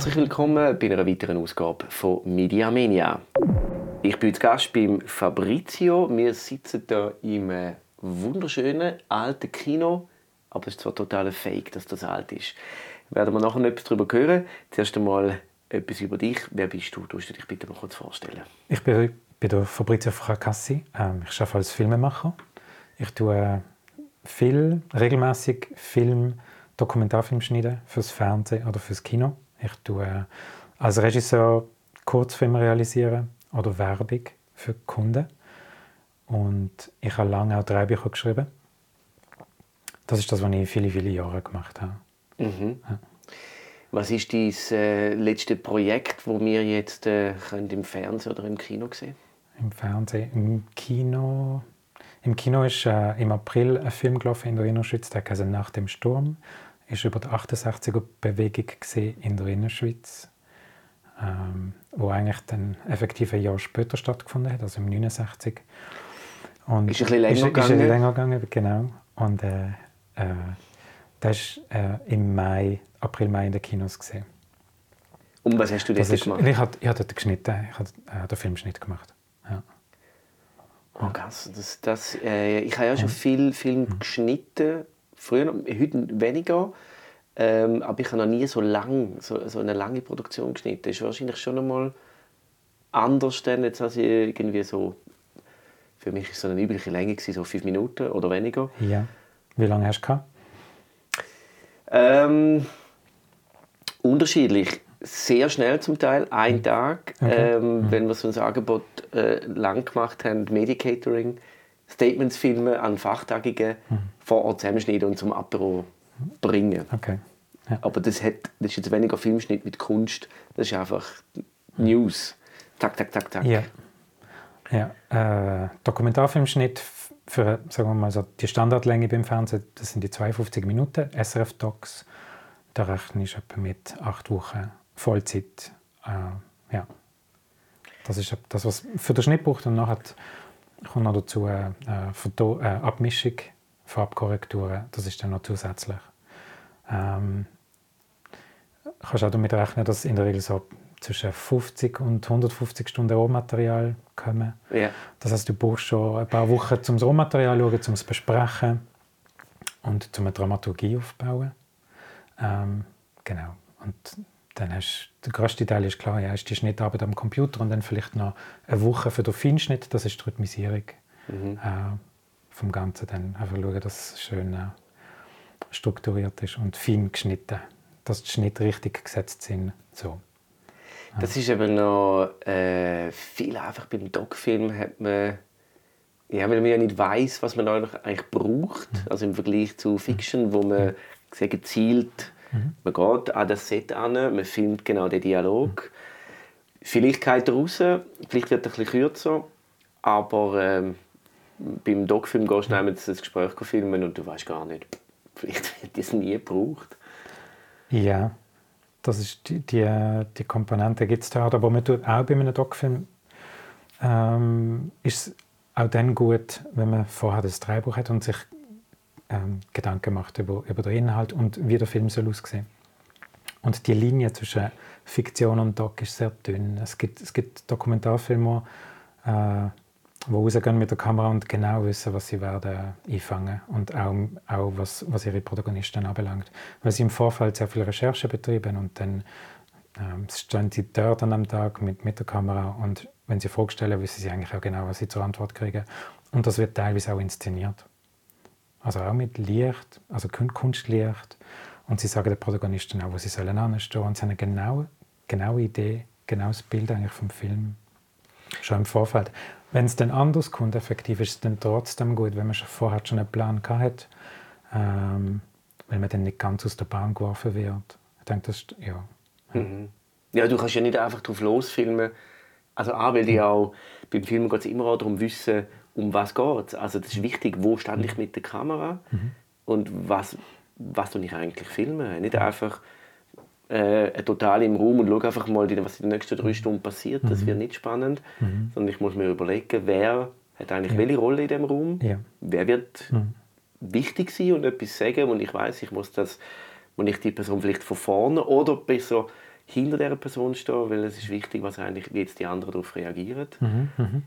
Herzlich willkommen bei einer weiteren Ausgabe von Media Mania. Ich bin zu Gast beim Fabrizio. Wir sitzen hier im äh, wunderschönen alten Kino, aber es ist zwar total Fake, dass das alt ist. Werden wir nachher noch etwas darüber hören. Zuerst einmal etwas über dich. Wer bist du? Du du dich bitte mal kurz vorstellen. Ich bin, bin der Fabrizio Fracassi. Ähm, ich arbeite als Filmemacher. Ich tue äh, viel, regelmäßig Film, Dokumentarfilm schneiden fürs Fernsehen oder fürs Kino. Ich tue äh, als Regisseur Kurzfilme realisieren oder Werbung für Kunden. Und ich habe lange auch drei Bücher geschrieben. Das ist das, was ich viele, viele Jahre gemacht habe. Mhm. Ja. Was ist dein äh, letzte Projekt, wo wir jetzt äh, im Fernsehen oder im Kino sehen? Im Fernsehen, im Kino. Im Kino ist äh, im April ein Film gelaufen in der Innerschweiz, der heißt «Nach dem Sturm». Ist über die 68er-Bewegung in der Innerschweiz ähm, wo eigentlich dann effektiv ein Jahr später stattgefunden hat, also im 69. Und ist ein bisschen länger ist, gegangen? Ist ein länger gegangen, genau. Und äh, äh, das ist äh, im Mai, April, Mai in den Kinos gesehen. Und was hast du dort ist, gemacht? Ich habe ich dort geschnitten, ich habe äh, den Filmschnitt gemacht. Ja. Oh, krass. Das, das, äh, ich habe ja schon viel Film mhm. geschnitten, früher, heute weniger. Ähm, aber ich habe noch nie so lang, so, so eine lange Produktion geschnitten. Das ist wahrscheinlich schon einmal anders denn jetzt als irgendwie so. Für mich war es so eine übliche Länge gewesen, so fünf Minuten oder weniger. Ja. Wie lange hast du gehabt? Ähm, unterschiedlich. Sehr schnell zum Teil, ein mhm. Tag. Okay. Ähm, mhm. Wenn wir so ein Angebot äh, lang gemacht haben, Medicatoring, Statements filmen an Fachtagungen, mhm. vor Ort zusammenschneiden und zum Apero bringen. Okay. Ja. Aber das, hat, das ist jetzt weniger Filmschnitt mit Kunst, das ist einfach News. Tak, tak, tak, tak. Ja. ja. Äh, Dokumentarfilmschnitt für sagen wir mal so, die Standardlänge beim Fernsehen, das sind die 52 Minuten. SRF Docs, da rechne ich etwa mit acht Wochen Vollzeit. Äh, ja. Das ist das, was für den Schnitt braucht. Und nachher kommt noch dazu äh, äh Foto, äh, Abmischung, Farbkorrekturen. Das ist dann noch zusätzlich. Ähm, kannst auch damit rechnen, dass in der Regel so zwischen 50 und 150 Stunden Rohmaterial kommen. Yeah. Das heißt, du brauchst schon ein paar Wochen, um das Rohmaterial zu schauen, um es besprechen und um eine Dramaturgie aufzubauen. Ähm, genau. Und dann hast der größte Teil ist klar, ja, ist die Schnittarbeit am Computer und dann vielleicht noch eine Woche für den Feinschnitt, das ist die Rhythmisierung mhm. äh, vom Ganzen. Dann einfach schauen, dass es schön äh, strukturiert ist und fein geschnitten dass die Schnitte richtig gesetzt sind. So. Das ist eben noch äh, viel einfach beim Doc-Film hat man ja, weil man ja nicht weiß, was man eigentlich braucht, mhm. also im Vergleich zu Fiction, wo man sehr gezielt, mhm. man geht an das Set an, man filmt genau den Dialog. Mhm. Vielleicht geht er raus, vielleicht wird er ein bisschen kürzer, aber ähm, beim Doc-Film gehst du mhm. das Gespräch filmen und du weißt gar nicht, vielleicht wird das nie gebraucht. Ja, das ist die, die, die Komponente gibt es da. Aber man tut auch bei einem Doc-Film ähm, ist es auch dann gut, wenn man vorher das Drehbuch hat und sich ähm, Gedanken macht über, über den Inhalt und wie der Film soll aussehen. Und die Linie zwischen Fiktion und Doc ist sehr dünn. Es gibt, es gibt Dokumentarfilme, äh, die rausgehen mit der Kamera und genau wissen, was sie werden einfangen und auch, auch was, was ihre Protagonisten anbelangt. Weil sie im Vorfeld sehr viel Recherche betrieben und dann ähm, stehen sie dort an einem Tag mit, mit der Kamera und wenn sie vorstellen, wissen sie eigentlich auch genau, was sie zur Antwort kriegen. Und das wird teilweise auch inszeniert. Also auch mit Licht, also Kunstlicht. Und sie sagen den Protagonisten auch, wo sie sollen anstehen. Und sie haben eine genaue, genaue Idee, genaues Bild eigentlich vom Film schon im Vorfeld. Wenn es dann anders kommt, effektiv, ist es dann trotzdem gut, wenn man schon vorher schon einen Plan hat, ähm, weil man dann nicht ganz aus der Bahn geworfen wird. Ich denke, das ist, ja. Mhm. Ja, du kannst ja nicht einfach drauf losfilmen. Also auch, weil mhm. auch, beim Filmen geht es immer auch darum, wissen, um was geht Also das ist wichtig, wo stand ich mit der Kamera mhm. und was, was ich eigentlich filmen. Nicht einfach äh, total im Raum und schaue einfach mal, was in den nächsten drei mhm. Stunden passiert. Das mhm. wird nicht spannend, mhm. sondern ich muss mir überlegen, wer hat eigentlich ja. welche Rolle in dem Raum, ja. wer wird mhm. wichtig sein und etwas sagen und ich weiß, ich muss das, wenn ich die Person vielleicht von vorne oder besser hinter dieser Person stehen, weil es ist wichtig, was eigentlich, wie jetzt die anderen darauf reagieren. Mhm, mhm.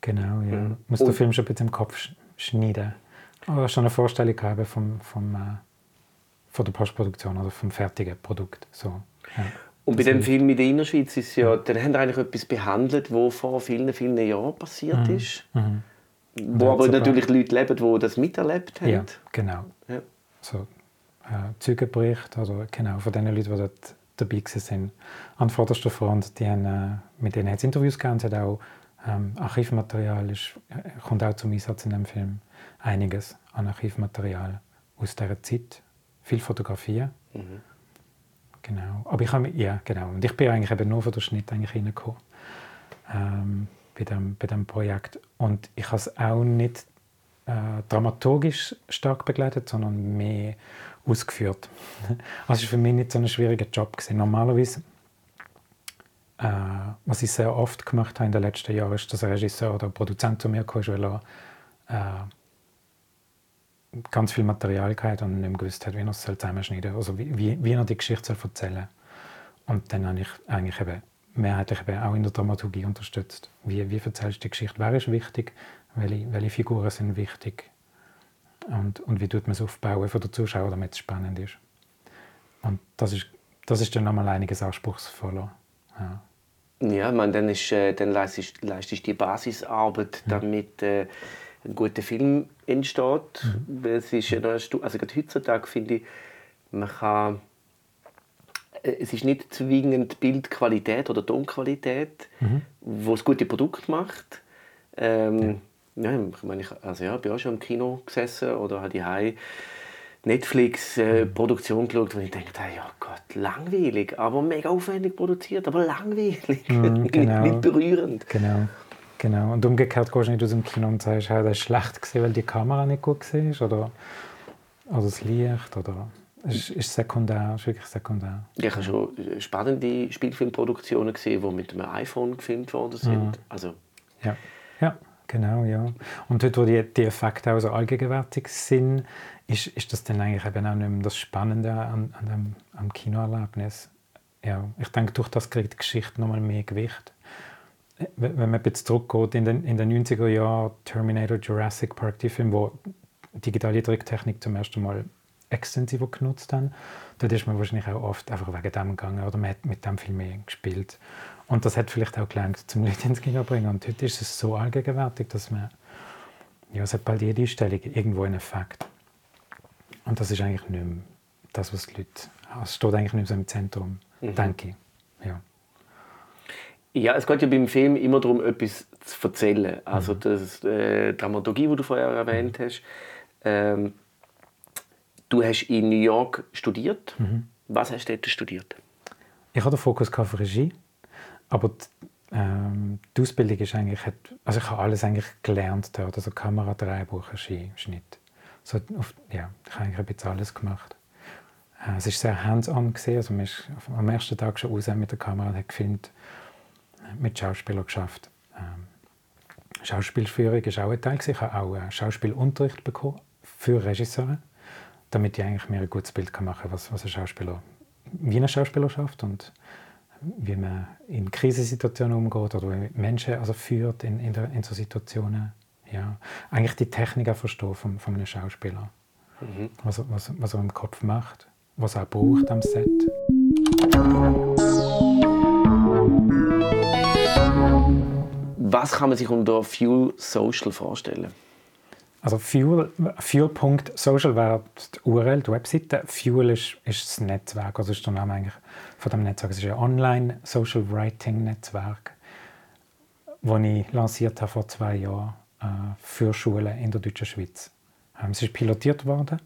Genau, ja. Mhm. Muss den Film schon ein bisschen im Kopf schneiden. Oder schon eine Vorstellung haben vom, vom, äh, von der Postproduktion oder vom fertigen Produkt. So, ja. Und bei dem Film in der Innerschweiz ist ja, dann haben wir eigentlich etwas behandelt, was vor vielen, vielen Jahren passiert mhm. ist. Mhm. Wo aber natürlich Leute leben, die das miterlebt haben. Ja, genau. Ja. So, äh, Zeugenbericht, oder genau, von den Leuten, die dort dabei waren, an vorderster Front, die haben, äh, mit denen hat es Interviews gegeben, hat auch ähm, Archivmaterial, ist, äh, kommt auch zum Einsatz in dem Film. Einiges an Archivmaterial aus dieser Zeit, viel Fotografien. Mhm. Genau. Aber ich habe, ja, genau. Und ich bin eigentlich eben nur von der Schnitt eigentlich reingekommen. Ähm, bei dem, bei dem Projekt. Und ich habe es auch nicht äh, dramaturgisch stark begleitet, sondern mehr ausgeführt. Also es war für mich nicht so ein schwieriger Job. Gewesen. Normalerweise, was ich sehr oft gemacht habe in den letzten Jahren, ist, dass ein Regisseur oder ein Produzent zu mir kam, weil er äh, ganz viel Material hatte und nicht gewusst hat, wie er es zusammenschneiden soll, also wie, wie, wie er die Geschichte erzählen soll. Und dann habe ich eigentlich eben mehrheitlich eben auch in der Dramaturgie unterstützt. Wie, wie erzählst du die Geschichte? Wer ist wichtig? Welche, welche Figuren sind wichtig? Und, und wie tut man es aufbauen für den Zuschauer, damit es spannend ist? Und das ist, das ist dann nochmal einiges anspruchsvoller. Ja. Ja, man, dann, ist, äh, dann leistest, leistest die Basisarbeit, damit äh, ein guter Film entsteht. Mhm. Es ist, also gerade heutzutage finde ich, man kann äh, es ist nicht zwingend Bildqualität oder Tonqualität, mhm. wo das gute Produkt macht. Ähm, ja. ja. ich meine, ich also ja, bin auch schon im Kino gesessen oder habe die Netflix-Produktion äh, geschaut, wo ich denke, hey, ja Gott, langweilig, aber mega aufwendig produziert, aber langweilig, mm, genau. nicht, berührend. Genau. genau. Und umgekehrt gehst du nicht aus dem Kino und sagst, hey, das ist schlecht gewesen, weil die Kamera nicht gut war oder, oder das Licht oder es ist sekundär, ist wirklich sekundär. Ich habe schon spannende Spielfilmproduktionen gesehen, die mit einem iPhone gefilmt worden sind. Mhm. Also. Ja. ja, genau, ja. Und dort, wo die, die Effekte auch so allgegenwärtig sind, ist, ist das dann eigentlich eben auch nicht mehr das Spannende an, an dem, am Kinoerlebnis. Ja, ich denke, durch das kriegt die Geschichte nochmal mehr Gewicht. Wenn man jetzt zurückgeht in den, in den 90er Jahren, Terminator, Jurassic Park, die Filme, wo digitale Tricktechnik zum ersten Mal extensiver genutzt haben. Dort ist man wahrscheinlich auch oft einfach wegen dem gegangen oder man hat mit dem viel mehr gespielt. Und das hat vielleicht auch gelangt, zum Leute ins Kino bringen. Und heute ist es so allgegenwärtig, dass man, ja, es hat bald jede Einstellung irgendwo einen Effekt. Und das ist eigentlich nicht mehr das, was die Leute, es steht eigentlich nicht mehr so im Zentrum, mhm. denke ich. Ja. Ja, es geht ja beim Film immer darum, etwas zu erzählen. Also mhm. das, äh, Dramaturgie, die du vorher erwähnt hast, ähm, Du hast in New York studiert. Mhm. Was hast du dort studiert? Ich hatte den Fokus auf Regie, aber die, ähm, die Ausbildung ist eigentlich, also ich habe alles eigentlich gelernt dort, also Kamera, Drehbuch, Regie, Schnitt. So, auf, ja, ich habe eigentlich ein bisschen alles gemacht. Äh, es war sehr hands-on, also man ist am ersten Tag schon raus mit der Kamera und hat gefilmt, mit Schauspielern geschafft. Ähm, Schauspielführung war auch ein Teil. Ich habe auch äh, Schauspielunterricht bekommen für Regisseure damit ich eigentlich mir ein gutes Bild machen kann, was, was ein Schauspieler, wie ein Schauspieler schafft und wie man in Krisensituationen umgeht oder wie Menschen also führt in, in, der, in so Situationen. Ja. Eigentlich die Technik auch verstehen von, von einem Schauspieler. Mhm. Was, was, was er im Kopf macht, was er braucht am Set. Was kann man sich unter Fuel Social vorstellen? Also Fuel, Fuel.social wäre die URL, die Webseite. Fuel ist, ist das Netzwerk, also ist der Name eigentlich von dem Netzwerk. Es ist ein Online-Social-Writing-Netzwerk, das ich lanciert habe vor zwei Jahren für Schulen in der deutschen Schweiz. Ähm, es ist pilotiert worden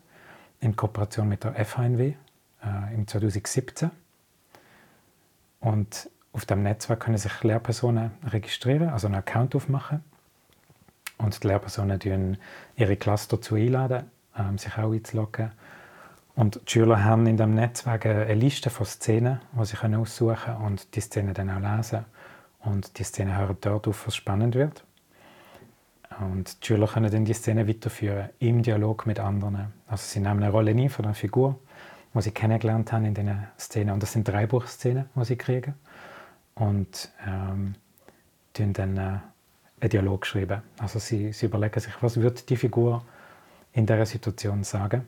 in Kooperation mit der FHNW äh, im 2017. Und auf dem Netzwerk können sich Lehrpersonen registrieren, also einen Account aufmachen und die Lehrpersonen laden ihre Klasse dazu einladen, ähm, sich auch einzuloggen. Und die Schüler haben in diesem Netzwerk eine Liste von Szenen, die sie aussuchen können und die Szenen dann auch lesen. Und die Szenen hören dort auf, was spannend wird. Und die Schüler können dann die Szene weiterführen im Dialog mit anderen. Also sie nehmen eine Rolle ein von einer Figur die sie kennengelernt haben in diesen Szenen. Und das sind drei Buchszenen, die sie kriegen. Und ähm, dann äh, einen Dialog schreiben. Also sie, sie überlegen sich, was wird die Figur in dieser Situation sagen.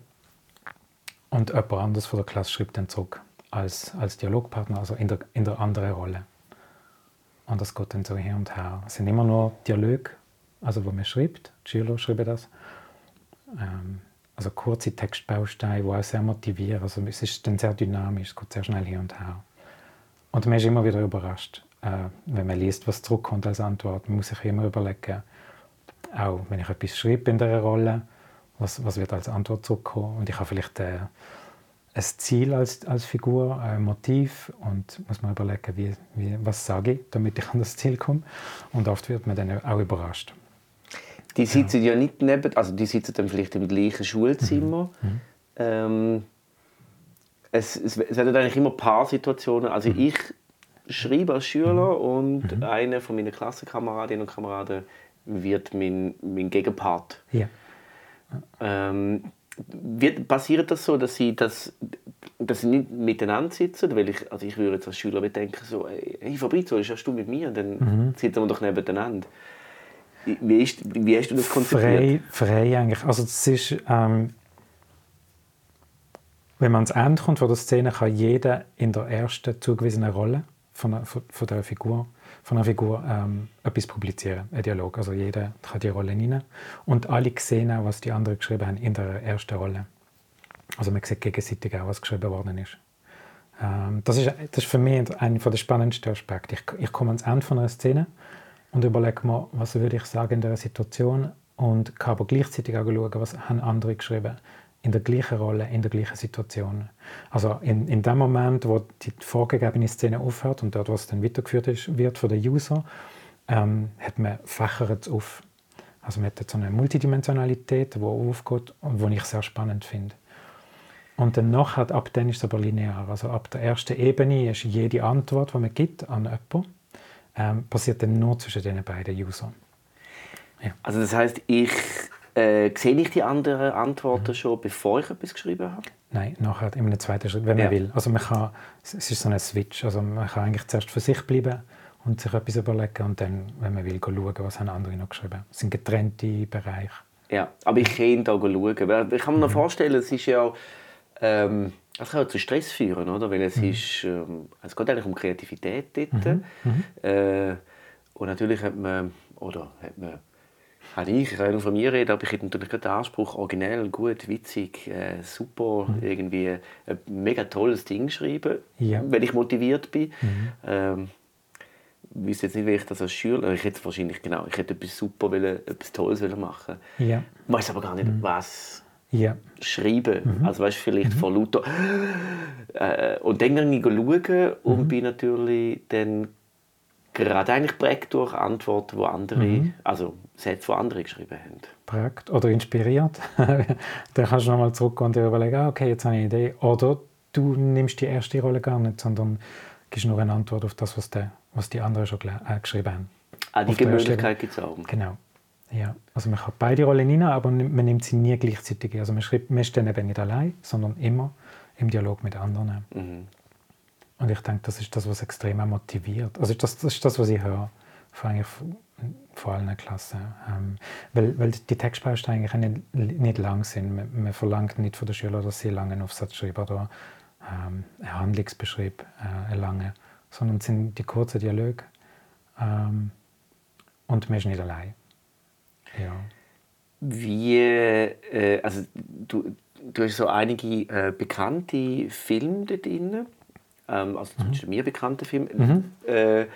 Und jemand anderes von der Klasse schreibt dann zurück als, als Dialogpartner, also in der, in der anderen Rolle. Und das geht dann so hin und her. Es sind immer nur Dialoge, also wo man schreibt, die Schüler schreiben das. Ähm, also kurze Textbausteine, die auch sehr motivieren. Also es ist dann sehr dynamisch, es geht sehr schnell hin und her. Und man ist immer wieder überrascht, äh, wenn man liest, was zurückkommt als Antwort. Man muss sich immer überlegen, auch wenn ich etwas schreibe in dieser Rolle, was, was wird als Antwort zurückkommen. Und ich habe vielleicht äh, ein Ziel als, als Figur, ein Motiv und muss man überlegen, wie, wie, was sage ich, damit ich an das Ziel komme. Und oft wird man dann auch überrascht. Die sitzen ja, ja nicht neben, also die sitzen dann vielleicht im gleichen Schulzimmer. Mhm. mhm. Ähm, es, es, es werden eigentlich immer Paarsituationen. Also mhm. ich schreibe als Schüler mhm. und mhm. einer von meinen Klassenkameradinnen und Kameraden wird mein, mein Gegenpart. Ja. Ähm, wird, passiert das so, dass sie, das, dass sie nicht miteinander sitzen? Weil ich, also ich würde jetzt als Schüler denken, so, hey Fabrizio, hast du mit mir? Dann mhm. sitzen wir doch nebeneinander. Wie, ist, wie hast du das konzipiert? Frei, frei eigentlich. Also das ist, ähm, wenn man ans Ende kommt von der Szene, kann jeder in der ersten zugewiesenen Rolle von, einer, von der Figur, von einer Figur ähm, etwas publizieren, ein Dialog. Also jeder kann die Rolle rein. Und alle sehen auch, was die anderen geschrieben haben in der ersten Rolle. Also man sieht gegenseitig auch, was geschrieben worden ist. Ähm, das, ist das ist für mich einer der spannendsten Aspekte. Ich, ich komme ans Ende von einer Szene und überlege mir, was würde ich sagen in dieser Situation und kann aber gleichzeitig auch schauen, was haben andere geschrieben in der gleichen Rolle, in der gleichen Situation. Also in, in dem Moment, wo die vorgegebene Szene aufhört und dort, was dann weitergeführt ist, wird von den User, ähm, hat man fächert auf. Also man hat so eine Multidimensionalität, die aufgeht und die ich sehr spannend finde. Und dann nachher, ab dann ist es aber linear. Also ab der ersten Ebene ist jede Antwort, die man gibt an jemanden, ähm, passiert dann nur zwischen den beiden Usern. Ja. Also das heißt, ich äh, sehe ich die anderen Antworten mhm. schon, bevor ich etwas geschrieben habe? Nein, nachher in einem zweiten Schritt, wenn man will. Also man kann, es ist so ein Switch. Also man kann eigentlich zuerst für sich bleiben und sich etwas überlegen und dann, wenn man will, schauen, was haben andere noch geschrieben haben. Es sind getrennte Bereiche. Ja, aber ich kann da schauen. Ich kann mir noch mhm. vorstellen, es ist ja ähm, es kann auch zu Stress führen, oder? Weil es mhm. ist, ähm, es geht eigentlich um Kreativität dort. Mhm. Mhm. Äh, und natürlich hat man, oder hat man, habe ich, ich kann nur von mir reden, aber ich habe natürlich den Anspruch, originell, gut, witzig, äh, super, mhm. irgendwie ein mega tolles Ding schreiben, ja. wenn ich motiviert bin. Mhm. Ähm, ich weiß jetzt nicht, wie ich das als Schüler, ich hätte wahrscheinlich, genau, ich hätte etwas super, wollen, etwas Tolles machen ja. Ich weiß aber gar nicht, was ja. schreiben. Mhm. Also weißt, vielleicht mhm. von lauter... Äh, und dann gehe ich schauen und mhm. bin natürlich dann gerade eigentlich prägt durch Antworten, die andere, mhm. also Sätze, die andere geschrieben haben. Prägt oder inspiriert. dann kannst du nochmal zurückgehen und dir überlegen, ah, okay, jetzt habe ich eine Idee. Oder du nimmst die erste Rolle gar nicht, sondern gibst nur eine Antwort auf das, was die, was die anderen schon äh, geschrieben haben. Ah, die Möglichkeit gibt es auch. Genau. Ja, also man kann beide Rollen rein, aber man nimmt sie nie gleichzeitig. Also man, schreibt, man ist dann eben nicht allein, sondern immer im Dialog mit anderen. Mhm. Und ich denke, das ist das, was extrem motiviert. Also das, das ist das, was ich höre, vor, allem vor allen Klassen. Ähm, weil, weil die Textbausteine eigentlich nicht, nicht lang sind. Man, man, verlangt nicht von den Schülern, dass sie einen langen Aufsatz schreiben oder ähm, einen Handlungsbeschrieb äh, erlangen, sondern es sind die kurzen Dialoge. Ähm, und man ist nicht allein. Ja. Wie, äh, also du, du hast so einige äh, bekannte Filme da drin. Ähm, also zumindest mhm. mir bekannte Filme. Mhm. Äh,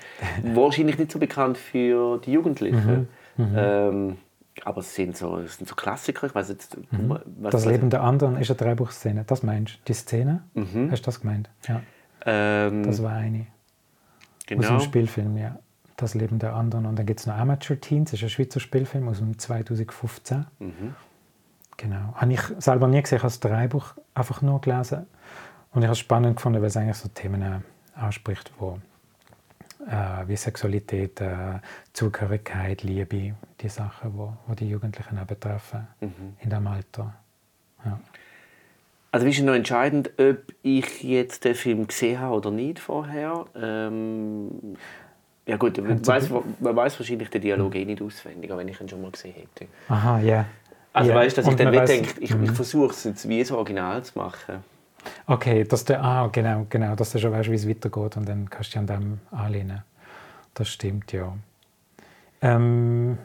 wahrscheinlich nicht so bekannt für die Jugendlichen. Mhm. mhm. Ähm, aber es sind so, es sind so Klassiker. Ich weiß jetzt, mhm. was, das Leben der anderen ist eine Drehbuchszene. Das meinst du? Die Szene? Mhm. Hast du das gemeint? Ja. Ähm, das war eine. Genau. Aus dem Spielfilm, ja das Leben der anderen. Und dann gibt es noch Amateur Teens, das ist ein Schweizer Spielfilm aus dem 2015. Mhm. Genau. Habe ich selber nie gesehen, ich habe das Drehbuch einfach nur gelesen. Und ich habe es spannend gefunden, weil es eigentlich so Themen äh, anspricht, wo, äh, wie Sexualität, äh, Zugehörigkeit, Liebe, die Sachen, wo, wo die Jugendlichen auch betreffen mhm. in diesem Alter. Ja. Also ist noch entscheidend, ob ich jetzt den Film gesehen habe oder nicht vorher. Ähm, ja gut, man weiß, man weiß wahrscheinlich den Dialog eh nicht auswendig, wenn ich ihn schon mal gesehen hätte. Aha, ja. Yeah. Also yeah. weißt du, dass Und ich dann nicht denke, ich, ich mhm. versuche es jetzt wie das Original zu machen. Okay, dass du, ah, genau, genau, dass du schon weißt, wie es weitergeht und dann kannst du dich an dem anlehnen. Das stimmt, ja. Ähm,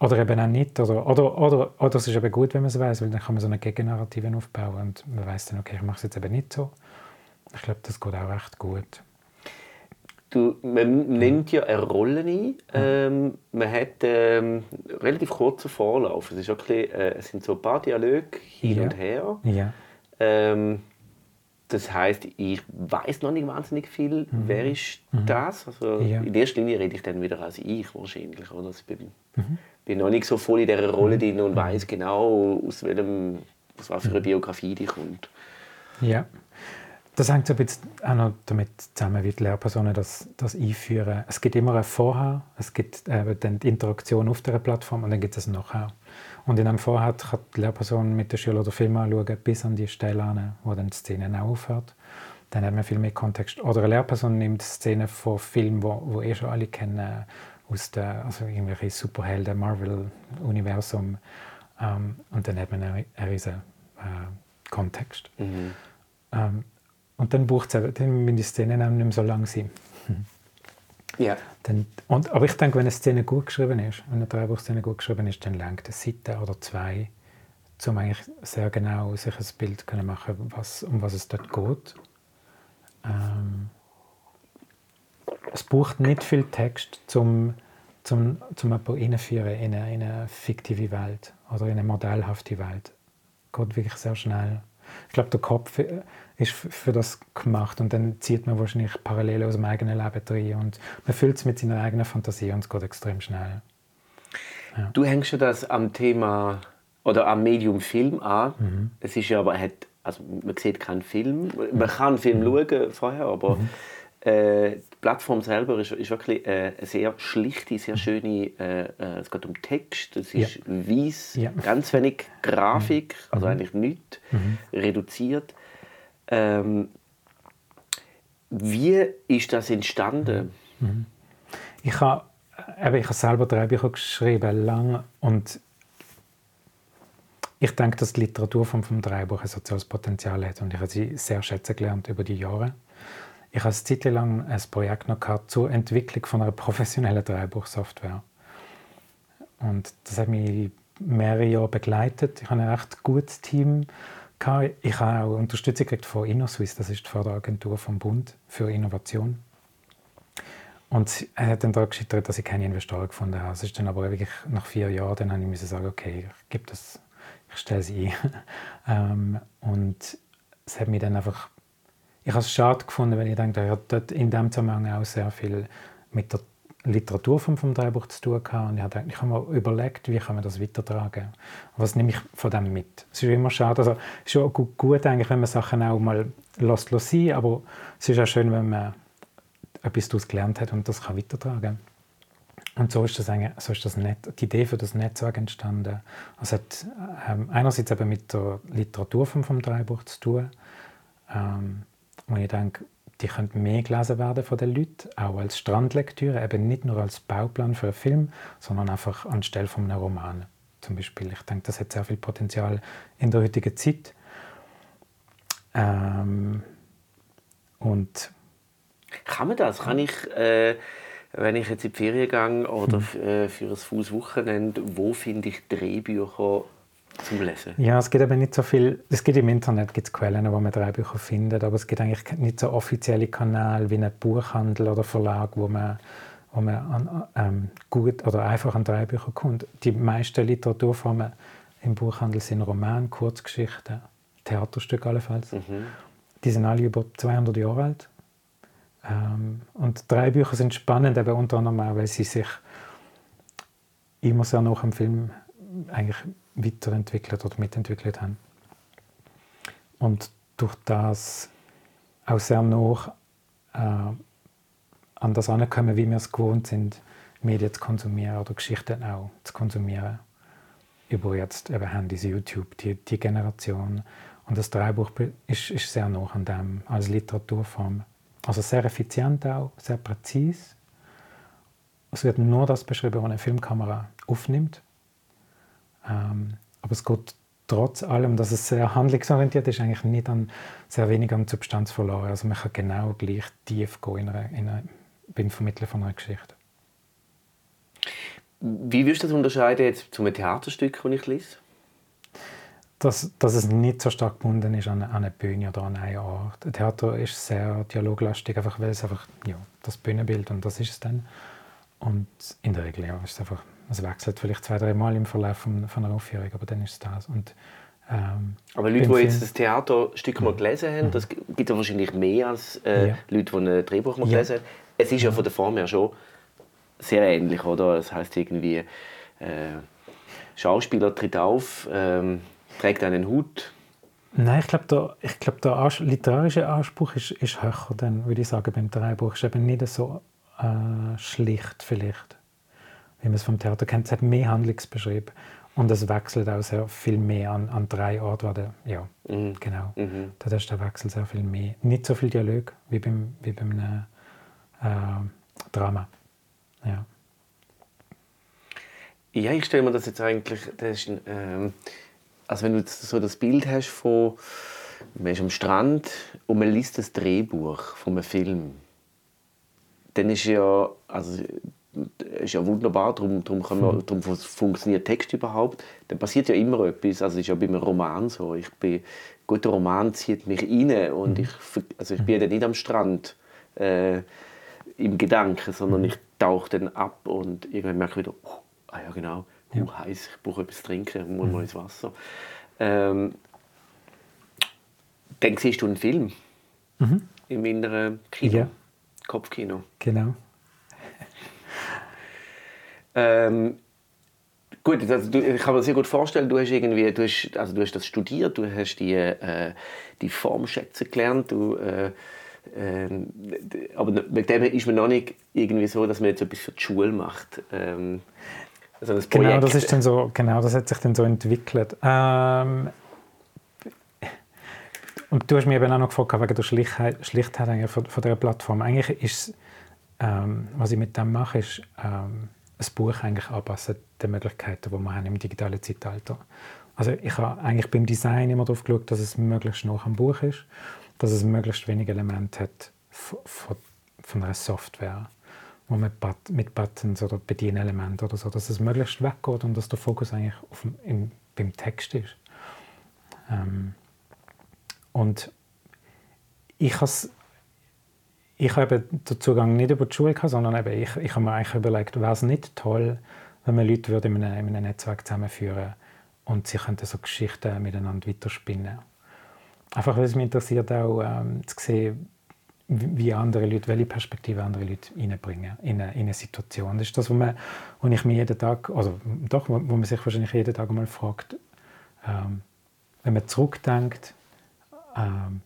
oder eben auch nicht. Oder, oder, oder, oder es ist eben gut, wenn man es weiß, weil dann kann man so eine Gegennarrative aufbauen und man weiß dann, okay, ich mache es jetzt eben nicht so. Ich glaube, das geht auch recht gut. Du, man nimmt ja eine Rolle ein. Ähm, man hat ähm, relativ kurzen Vorlauf. Es, ist wirklich, äh, es sind so ein paar Dialoge hin ja. und her. Ja. Ähm, das heißt, ich weiß noch nicht wahnsinnig viel. Mhm. Wer ist mhm. das? Also ja. In erster Linie rede ich dann wieder als ich wahrscheinlich. Oder? Also ich bin, mhm. bin noch nicht so voll in dieser Rolle mhm. drin und mhm. weiß genau, aus welchem, aus was für eine Biografie die kommt. Ja. Das hängt so ein bisschen auch noch damit zusammen, wie die Lehrpersonen das, das einführen. Es gibt immer ein Vorher, es gibt äh, dann die Interaktion auf der Plattform und dann gibt es ein Nachher. Und in einem Vorher kann die Lehrperson mit der Schüler den Film anschauen, bis an die Stelle an, wo dann die Szene aufhört. Dann hat man viel mehr Kontext. Oder eine Lehrperson nimmt Szenen von Filmen, wo, wo eh schon alle kennen, aus der, also irgendwelche Superhelden, Marvel-Universum. Ähm, und dann hat man einen, einen riesen äh, Kontext. Mhm. Ähm, und dann braucht es dann müssen die Szenen auch nicht mehr so lang sein. Ja. Dann, und, aber ich denke, wenn eine Szene gut geschrieben ist, wenn eine Drehbuchszene gut geschrieben ist, dann langt eine Seite oder zwei, um eigentlich sehr genau sich ein Bild können machen was, um was es dort geht. Ähm, es braucht nicht viel Text, um zum, zum jemanden in eine, in eine fiktive Welt oder in eine modellhafte Welt. Es geht wirklich sehr schnell. Ich glaube, der Kopf ist für das gemacht und dann zieht man wahrscheinlich parallel aus dem eigenen Leben drin und man füllt es mit seiner eigenen Fantasie und es geht extrem schnell. Ja. Du hängst ja das am Thema oder am Medium Film an. Mhm. Es ist ja aber, hat, also man sieht keinen Film. Man kann einen Film mhm. schauen vorher, aber mhm. äh, die Plattform selber ist, ist wirklich äh, eine sehr schlichte, sehr mhm. schöne. Äh, äh, es geht um Text, es ist ja. weiß, ja. ganz wenig Grafik, mhm. also eigentlich nichts, mhm. reduziert. Ähm, wie ist das entstanden? Ich habe ich habe selber Drehbücher geschrieben, lang und ich denke, dass die Literatur vom, vom Drehbuch ein soziales Potenzial hat und ich habe sie sehr schätzen gelernt über die Jahre. Ich habe eine Zeit lang ein Projekt noch gehabt zur Entwicklung von einer professionellen Drehbuchsoftware. Und das hat mich mehrere Jahre begleitet. Ich habe ein recht gutes Team ich habe auch Unterstützung von InnoSwiss, das ist die Förderagentur vom Bund für Innovation. Und er hat dann da gescheitert, dass ich keine Investoren gefunden habe. Es ist dann aber wirklich nach vier Jahren, dann habe ich sagen, okay, ich gebe das, ich stelle sie ein. ähm, und es hat mich dann einfach, ich habe es schade gefunden, wenn ich denke, hat dort in dem Zusammenhang auch sehr viel mit der Literatur vom, vom Drehbuch zu tun gehabt. Und ich habe, ich habe mir überlegt, wie kann man das weitertragen. Was nehme ich von dem mit? Es ist immer schade, also es ist schon gut, eigentlich, wenn man Sachen auch mal lässt, lässt sein, aber es ist auch schön, wenn man etwas daraus gelernt hat und das kann weitertragen und so ist das eigentlich, so ist das Net, die Idee für das Netzwerk entstanden. Also hat ähm, einerseits eben mit der Literatur vom, vom Drehbuch zu tun, ähm, wo ich denke, die könnte mehr gelesen werden von den Leuten, auch als Strandlektüre, eben nicht nur als Bauplan für einen Film, sondern einfach anstelle von einem Roman zum Beispiel. Ich denke, das hat sehr viel Potenzial in der heutigen Zeit. Ähm, und kann man das? Kann ich, äh, wenn ich jetzt in die Ferien gehe oder hm. äh, für ein Fußwochenende, wo finde ich Drehbücher zum Lesen? Ja, es gibt aber nicht so viel. Es gibt im Internet gibt's Quellen, wo man Drehbücher findet, aber es gibt eigentlich nicht so offizielle Kanäle wie ein Buchhandel oder Verlag, wo man, wo man an, ähm, gut oder einfach an Drehbücher kommt. Die meisten Literaturformen im Buchhandel sind Romane, Kurzgeschichten, Theaterstücke allenfalls. Mhm. Die sind alle über 200 Jahre alt. Ähm, und Drehbücher sind spannend, eben unter anderem auch, weil sie sich immer sehr nach dem Film eigentlich weiterentwickelt oder mitentwickelt haben. Und durch das auch sehr noch äh, an das ankommen, wie wir es gewohnt sind, Medien zu konsumieren oder Geschichten auch zu konsumieren. Über jetzt eben Handys, YouTube, die, die Generation. Und das Drehbuch ist, ist sehr nah an dem als Literaturform. Also sehr effizient auch, sehr präzise. Es wird nur das beschrieben, was eine Filmkamera aufnimmt. Ähm, aber es geht trotz allem, dass es sehr handlungsorientiert ist, eigentlich nicht an, sehr wenig an Substanz verloren. Also man kann genau gleich tief gehen in einer, in einer, beim Vermitteln von einer Geschichte. Wie würdest du das unterscheiden jetzt zu einem Theaterstück, das ich lese? Dass, dass es nicht so stark gebunden ist an, eine Bühne oder an einen Ort. Ein Theater ist sehr dialoglastig, einfach weil es einfach ja, das Bühnenbild und das ist es dann. Und in der Regel ja, ist es einfach es wechselt vielleicht zwei, drei Mal im Verlauf von, von einer Aufführung, aber dann ist es das. Und, ähm, aber Leute, die jetzt das Theaterstück mal gelesen haben, das gibt ja wahrscheinlich mehr als äh, ja. Leute, die ein Drehbuch mal gelesen haben. Es ist ja von der Form her schon sehr ähnlich, oder? Das heißt irgendwie, äh, Schauspieler tritt auf, ähm, trägt einen Hut. Nein, ich glaube, der, ich glaub, der literarische Anspruch ist, ist höher, dann, würde ich sagen, beim Drehbuch. Es ist eben nicht so äh, schlicht vielleicht wie man es vom Theater kennt. Es hat mehr Handlungsbeschrieb und es wechselt auch sehr viel mehr an, an drei Orten. Ja, mhm. genau. Mhm. Da ist der Wechsel sehr viel mehr. Nicht so viel Dialog wie beim, wie beim äh, Drama. Ja. Ja, ich stelle mir das jetzt eigentlich, das ist, ähm, also wenn du so das Bild hast von, man ist am Strand und man liest das Drehbuch von einem Film, dann ist ja, also ist ja wunderbar, darum, darum, kann man, darum funktioniert Text überhaupt. Dann passiert ja immer etwas, also ist ja bei einem Roman so. Ich bin, guter Roman zieht mich rein und mhm. ich, also ich bin ja dann nicht am Strand äh, im Gedanken, sondern ich tauche dann ab und irgendwann merke ich wieder, oh, ah ja genau, ja. Uh, heiß, ich brauche etwas zu trinken, ich muss mal ins Wasser. Ähm, dann siehst du einen Film mhm. im inneren Kino, ja. Kopfkino. Genau. Ähm, gut, also du, ich kann mir sehr gut vorstellen, du hast irgendwie, du hast, also du hast das studiert, du hast die, äh, die Form schätzen gelernt, du, äh, äh, aber mit dem ist man noch nicht irgendwie so, dass man jetzt etwas für die Schule macht. Ähm, also genau, das ist dann so, genau, das hat sich dann so entwickelt. Ähm, und du hast mich eben auch noch gefragt wegen der Schlichtheit, Schlichtheit von, von dieser Plattform. Eigentlich ist ähm, was ich mit dem mache, ist ähm, ein Buch eigentlich anpassen den Möglichkeiten, die wir haben im digitalen Zeitalter. Also ich habe eigentlich beim Design immer darauf geschaut, dass es möglichst nah am Buch ist, dass es möglichst wenige Elemente hat von, von einer Software, wo man mit Buttons oder Bedienelementen oder so, dass es möglichst weggeht und dass der Fokus eigentlich auf, im, beim Text ist. Ähm, und ich habe ich habe den Zugang nicht über die Schule gehabt, sondern eben ich, ich habe mir eigentlich überlegt, wäre es nicht toll, wenn man Leute würde in, einem, in einem Netzwerk zusammenführen und sie könnten so Geschichten miteinander weiterspinnen. Einfach weil es mich interessiert auch ähm, zu sehen, wie andere Leute, welche Perspektive andere Leute reinbringen in eine, in eine Situation. Das ist das, wo, man, wo ich mich jeden Tag, also doch, wo man sich wahrscheinlich jeden Tag mal fragt, ähm, wenn man zurückdenkt, ähm,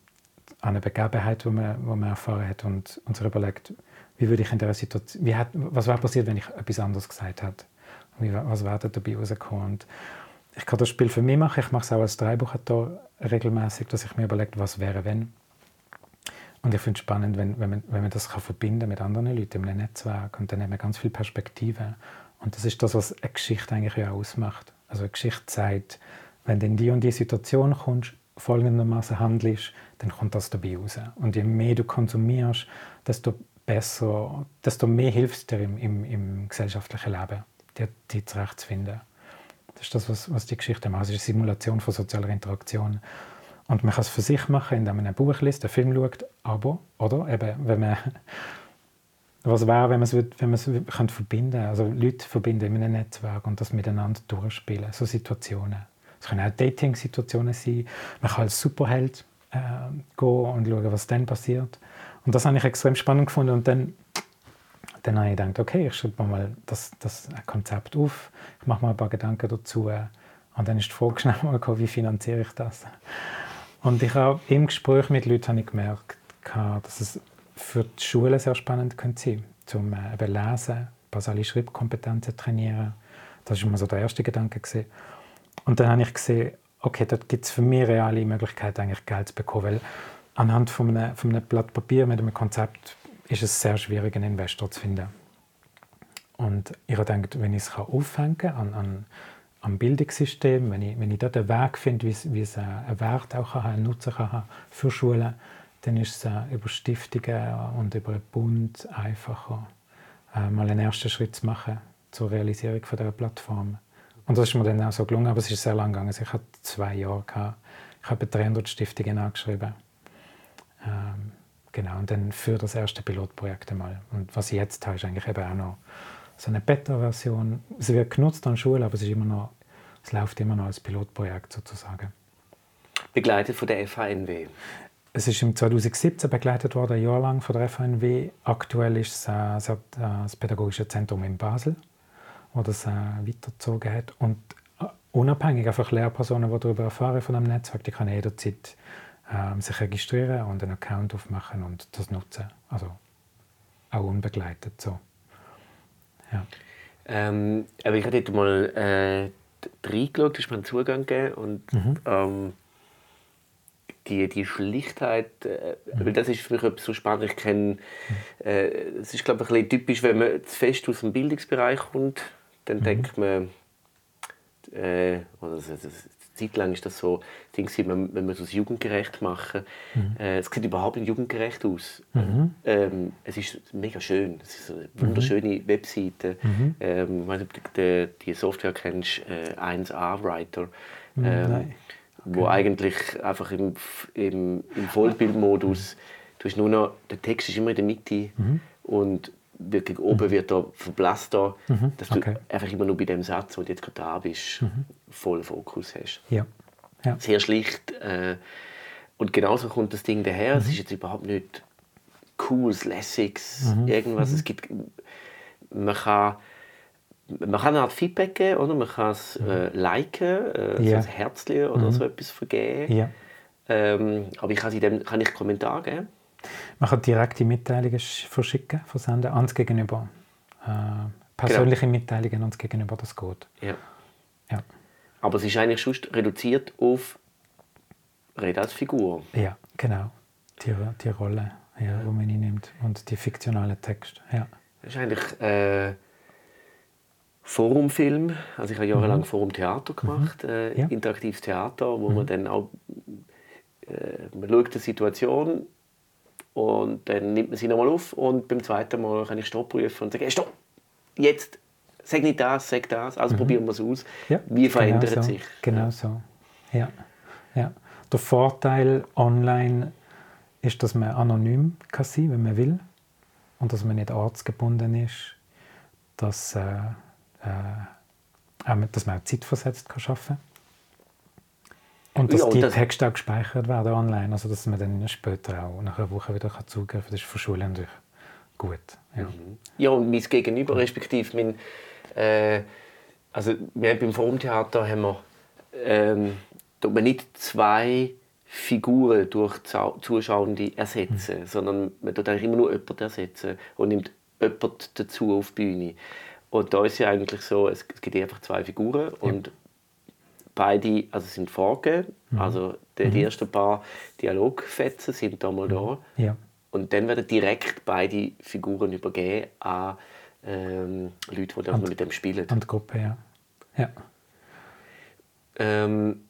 an eine Begebenheit, die man, die man erfahren hat und, und sich überlegt, wie würde ich in dieser Situation, wie hat, was wäre passiert, wenn ich etwas anderes gesagt hätte? Wie, was wäre dabei rausgekommen? Ich kann das Spiel für mich machen, ich mache es auch als Drehbuchautor regelmäßig, dass ich mir überlege, was wäre, wenn. Und ich finde es spannend, wenn, wenn, man, wenn man das kann verbinden mit anderen Leuten in einem Netzwerk und dann hat man ganz viele Perspektiven. Und das ist das, was eine Geschichte eigentlich ausmacht. Also eine Geschichte zeigt, wenn du in die und die Situation kommst, folgendermaßen handelst, dann kommt das dabei raus. Und je mehr du konsumierst, desto besser, desto mehr hilfst dir im, im, im gesellschaftlichen Leben, dir, dir zurechtzufinden. Das ist das, was, was die Geschichte macht. Es ist eine Simulation von sozialer Interaktion. Und man kann es für sich machen, indem man ein Buch liest, einen Film schaut, aber, oder eben, wenn man was wäre, wenn man es, wenn man es verbinden könnte, also Leute verbinden in einem Netzwerk und das miteinander durchspielen, so Situationen. Es können auch Dating-Situationen sein. Man kann als Superheld äh, gehen und schauen, was dann passiert. Und das habe ich extrem spannend gefunden. Und dann, dann habe ich gedacht, okay, ich schreibe mal das, das Konzept auf, ich mache mal ein paar Gedanken dazu. Und dann ist die Frage schnell mal gekommen, wie finanziere ich das? Und ich habe im Gespräch mit Leuten habe ich gemerkt, dass es für die Schule sehr spannend könnte sein zum äh, eben Lesen, basale Schreibkompetenzen trainieren. Das war immer so der erste Gedanke. Gewesen. Und dann habe ich gesehen, okay, dort gibt es für mich reale Möglichkeiten, eigentlich Geld zu bekommen, weil anhand von einem, von einem Blatt Papier mit einem Konzept ist es sehr schwierig, einen Investor zu finden. Und ich habe gedacht, wenn ich es aufhängen kann an, an, am Bildungssystem, wenn ich, wenn ich dort einen Weg finde, wie es, einen Wert auch kann, einen Nutzen kann haben für Schulen, dann ist es äh, über Stiftungen und über den Bund einfacher, äh, mal einen ersten Schritt zu machen zur Realisierung von dieser Plattform. Und das ist mir dann auch so gelungen, aber es ist sehr lang gegangen. Also ich hatte zwei Jahre, gehabt. ich habe 300 Stiftungen angeschrieben. Ähm, genau, und dann für das erste Pilotprojekt einmal. Und was ich jetzt habe, ist eigentlich eben auch noch so eine Beta-Version. Sie wird genutzt an Schulen, aber es, ist immer noch, es läuft immer noch als Pilotprojekt sozusagen. Begleitet von der FHNW? Es ist im 2017 begleitet worden, ein Jahr lang von der FHNW. Aktuell ist es, äh, es äh, das Pädagogische Zentrum in Basel, wo das äh, weitergezogen hat. Und äh, unabhängig einfach Lehrpersonen, die darüber erfahren von dem Netzwerk, die können jederzeit ähm, sich registrieren und einen Account aufmachen und das nutzen. Also auch unbegleitet so. Ja. Ähm, aber ich habe dort mal äh, reingeschaut, hast mir einen Zugang gegeben und mhm. ähm, die, die Schlichtheit, äh, mhm. weil das ist für mich etwas so spannend. Ich kenne, äh, es ist glaube ich ein bisschen typisch, wenn man zu fest aus dem Bildungsbereich kommt, dann mhm. denkt man, äh, oder das, das, Zeit lang ist das so, Ding, wenn, wenn wir es jugendgerecht machen. Mhm. Äh, es sieht überhaupt nicht jugendgerecht aus. Mhm. Ähm, es ist mega schön. Es ist eine wunderschöne mhm. Webseite. Mhm. Ähm, ich weiß nicht, ob du die, Software kennst, äh, 1A Writer. Mhm. Ähm, okay. Wo eigentlich einfach im, im, im Vollbildmodus, du hast nur noch, der Text ist immer in der Mitte mhm. und wirklich oben mhm. wird er verblasst, da, mhm. dass du okay. einfach immer nur bei dem Satz, wo du jetzt gerade da bist, mhm. voll Fokus hast. Ja. Ja. Sehr schlicht. Äh, und genauso kommt das Ding daher. Es mhm. ist jetzt überhaupt nicht cooles, lässiges, mhm. irgendwas. Mhm. Es gibt, man kann man kann eine Art Feedback geben, oder? man kann es äh, liken, äh, ja. so ein Herzchen oder so etwas vergeben. Ja. Ähm, aber ich kann, dem, kann ich Kommentar geben. Man kann direkte Mitteilungen verschicken, versenden ans Gegenüber. Äh, persönliche genau. Mitteilungen ans Gegenüber, das geht. Ja. ja. Aber es ist eigentlich schon reduziert auf Rede als Figur. Ja, genau. Die, die Rolle, ja, die man einnimmt und die fiktionalen Texte. Ja. Das ist eigentlich äh, Forumfilm. Also ich habe jahrelang mhm. Forumtheater gemacht, mhm. äh, ja. interaktives Theater, wo mhm. man dann auch äh, man schaut die Situation und dann nimmt man sie nochmal auf und beim zweiten Mal kann ich Stopp rufen und sagen, Stopp, jetzt, sag nicht das, sag das, also mhm. probieren wir es aus. Ja, Wie verändert genau so. sich? Genau so, ja. ja. Der Vorteil online ist, dass man anonym kann sein wenn man will und dass man nicht ortsgebunden ist, dass, äh, äh, dass man auch zeitversetzt kann arbeiten kann. Und dass ja, die das Texte auch gespeichert werden online, also dass man dann später auch nach einer Woche wieder zugreifen kann. Das ist für Schulen natürlich gut. Ja, mhm. ja und mein Gegenüber, respektive mein, äh, also wir beim Formtheater haben wir, ähm, wir nicht zwei Figuren durch Zuschauende ersetzen, mhm. sondern man tut eigentlich immer nur jemanden ersetzen und nimmt jemanden dazu auf die Bühne. Und da ist ja eigentlich so, es, gibt einfach zwei Figuren und beide also sind vorgegeben. Mhm. Also die, die mhm. ersten paar Dialogfetzen sind da mal da. Ja. Und dann werden direkt beide Figuren übergeben an ähm, Leute, die und, mit dem spielen. An die Gruppe, ja. ja. Ähm,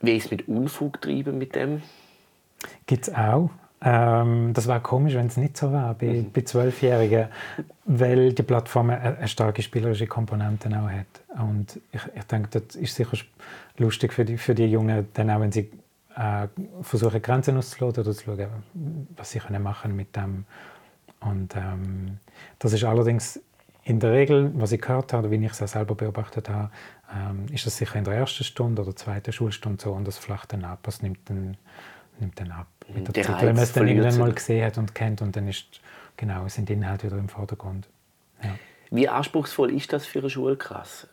wie ist es mit Unfug treiben mit dem? Gibt es auch. Ähm, das wäre komisch, wenn es nicht so wäre bei, mhm. bei Zwölfjährigen, weil die Plattform eine, eine, starke spielerische Komponente auch hat. Und ich, ich denke, das ist sicher lustig für die, für die Jungen, dann auch wenn sie äh, versuchen, Grenzen auszuloten oder zu schauen, was sie können machen mit dem. Und ähm, das ist allerdings in der Regel, was ich gehört habe, wie ich es auch selber beobachtet habe, ähm, ist das sicher in der ersten Stunde oder zweiten Schulstunde so und das flacht dann ab. Es nimmt dann nimmt dann ab. Mit der, der Zeit, wenn man es dann irgendwann mal gesehen hat und kennt und dann ist, genau, sind die Inhalte wieder im Vordergrund. Ja. Wie anspruchsvoll ist das für eine Schulklasse?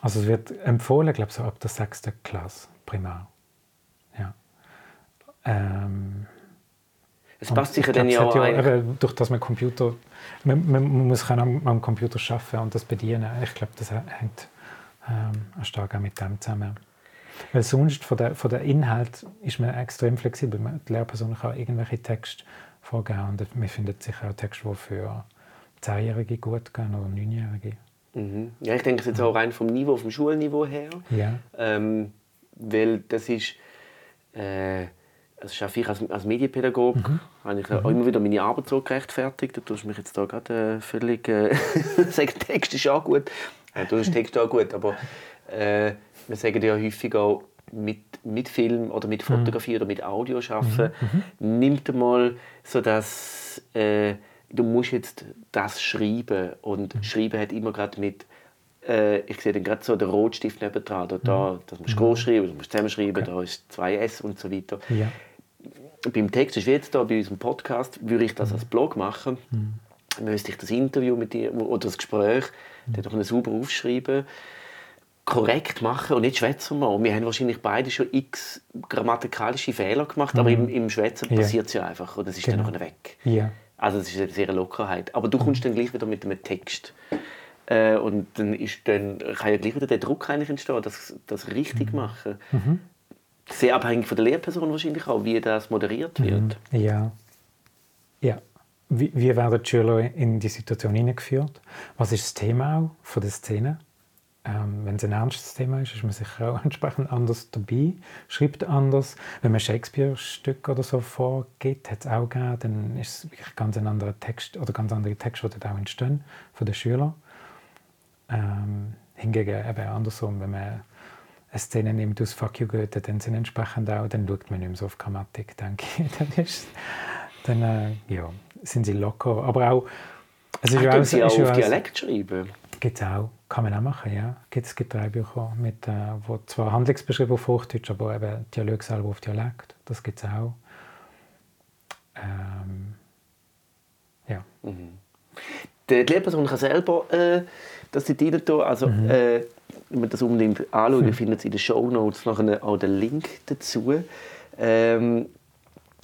Also es wird empfohlen, glaube ich, so ab der sechsten Klasse, primär. Ja. Ähm, es passt sicher dann ja auch ja, Durch das man Computer, man, man, muss am, am Computer arbeiten und das bedienen. Ich glaube, das hängt ähm, stark auch mit dem zusammen. Weil sonst von der, von der Inhalt ist man extrem flexibel. Die Lehrperson kann irgendwelche Texte vorgeben und man findet sicher auch Texte, die für Zehnjährige gut gehen oder Neunjährige. Mhm. Ja, ich denke jetzt auch rein vom Niveau, vom Schulniveau her. Ja. Ähm, weil das ist, äh, also schaffe ich als, als Medienpädagoge, mhm. habe ich mhm. auch immer wieder meine Arbeit so gerechtfertigt. Du tust mich jetzt da gerade äh, völlig äh, Text ist auch gut. Ja, du hast Text auch gut, aber äh, wir sagen ja häufig auch, mit, mit Film oder mit mhm. Fotografie mhm. oder mit Audio arbeiten, mhm. nimmt mal so das, äh, du musst jetzt das schreiben und mhm. schreiben hat immer gerade mit äh, ich sehe dann gerade so den Rotstift nebendran, da, da das musst du groß schreiben, das musst du zusammenschreiben, okay. da ist 2S und so weiter. Ja. Beim Text ist jetzt da bei unserem Podcast, würde ich das als Blog machen, mhm. müsste ich das Interview mit dir oder das Gespräch mhm. dann doch sauber aufschreiben korrekt machen und nicht schwätzen wir. Wir haben wahrscheinlich beide schon x grammatikalische Fehler gemacht, mhm. aber im, im Schwätzen ja. passiert es ja einfach und es ist genau. dann noch weg. Ja. Also es ist eine sehr Lockerheit. Aber du kommst mhm. dann gleich wieder mit einem Text. Äh, und dann, ist dann kann ja gleich wieder der Druck eigentlich entstehen, das, das richtig mhm. machen. Mhm. Sehr abhängig von der Lehrperson wahrscheinlich auch, wie das moderiert wird. Mhm. Ja. Ja. Wie, wie werden die Schüler in die Situation hineingeführt? Was ist das Thema auch von der Szene? Ähm, wenn es ein ernstes Thema ist, ist man sicher auch entsprechend anders dabei, schreibt anders. Wenn man Shakespeare-Stück oder so vorgeht, hat es auch gegeben, dann ist es wirklich ganz ein anderer Text oder ganz andere Texte, die auch entstehen von den Schülern. Ähm, hingegen eben andersrum, wenn man eine Szene nimmt aus Fuck You Goethe, dann sind entsprechend auch, dann schaut man nicht mehr so auf Grammatik, denke ich. dann ist, dann, äh, ja, sind sie locker. Aber auch, es ist Ach, ja auch, sie auch auf Dialekt schreiben? Gibt es auch. Kann man auch machen, ja. Gibt es drei Bücher, mit, äh, wo zwar Handlungsbeschreibung auf Hochdeutsch, aber eben Dialog selber auf Dialekt. Das gibt es auch. Ähm, ja. Mhm. Die Lehrperson kann selber äh, das rein tun. Also, mhm. äh, wenn man das unbedingt anschaut, mhm. findet ihr in den Show Notes noch einen, auch den Link dazu. Ähm,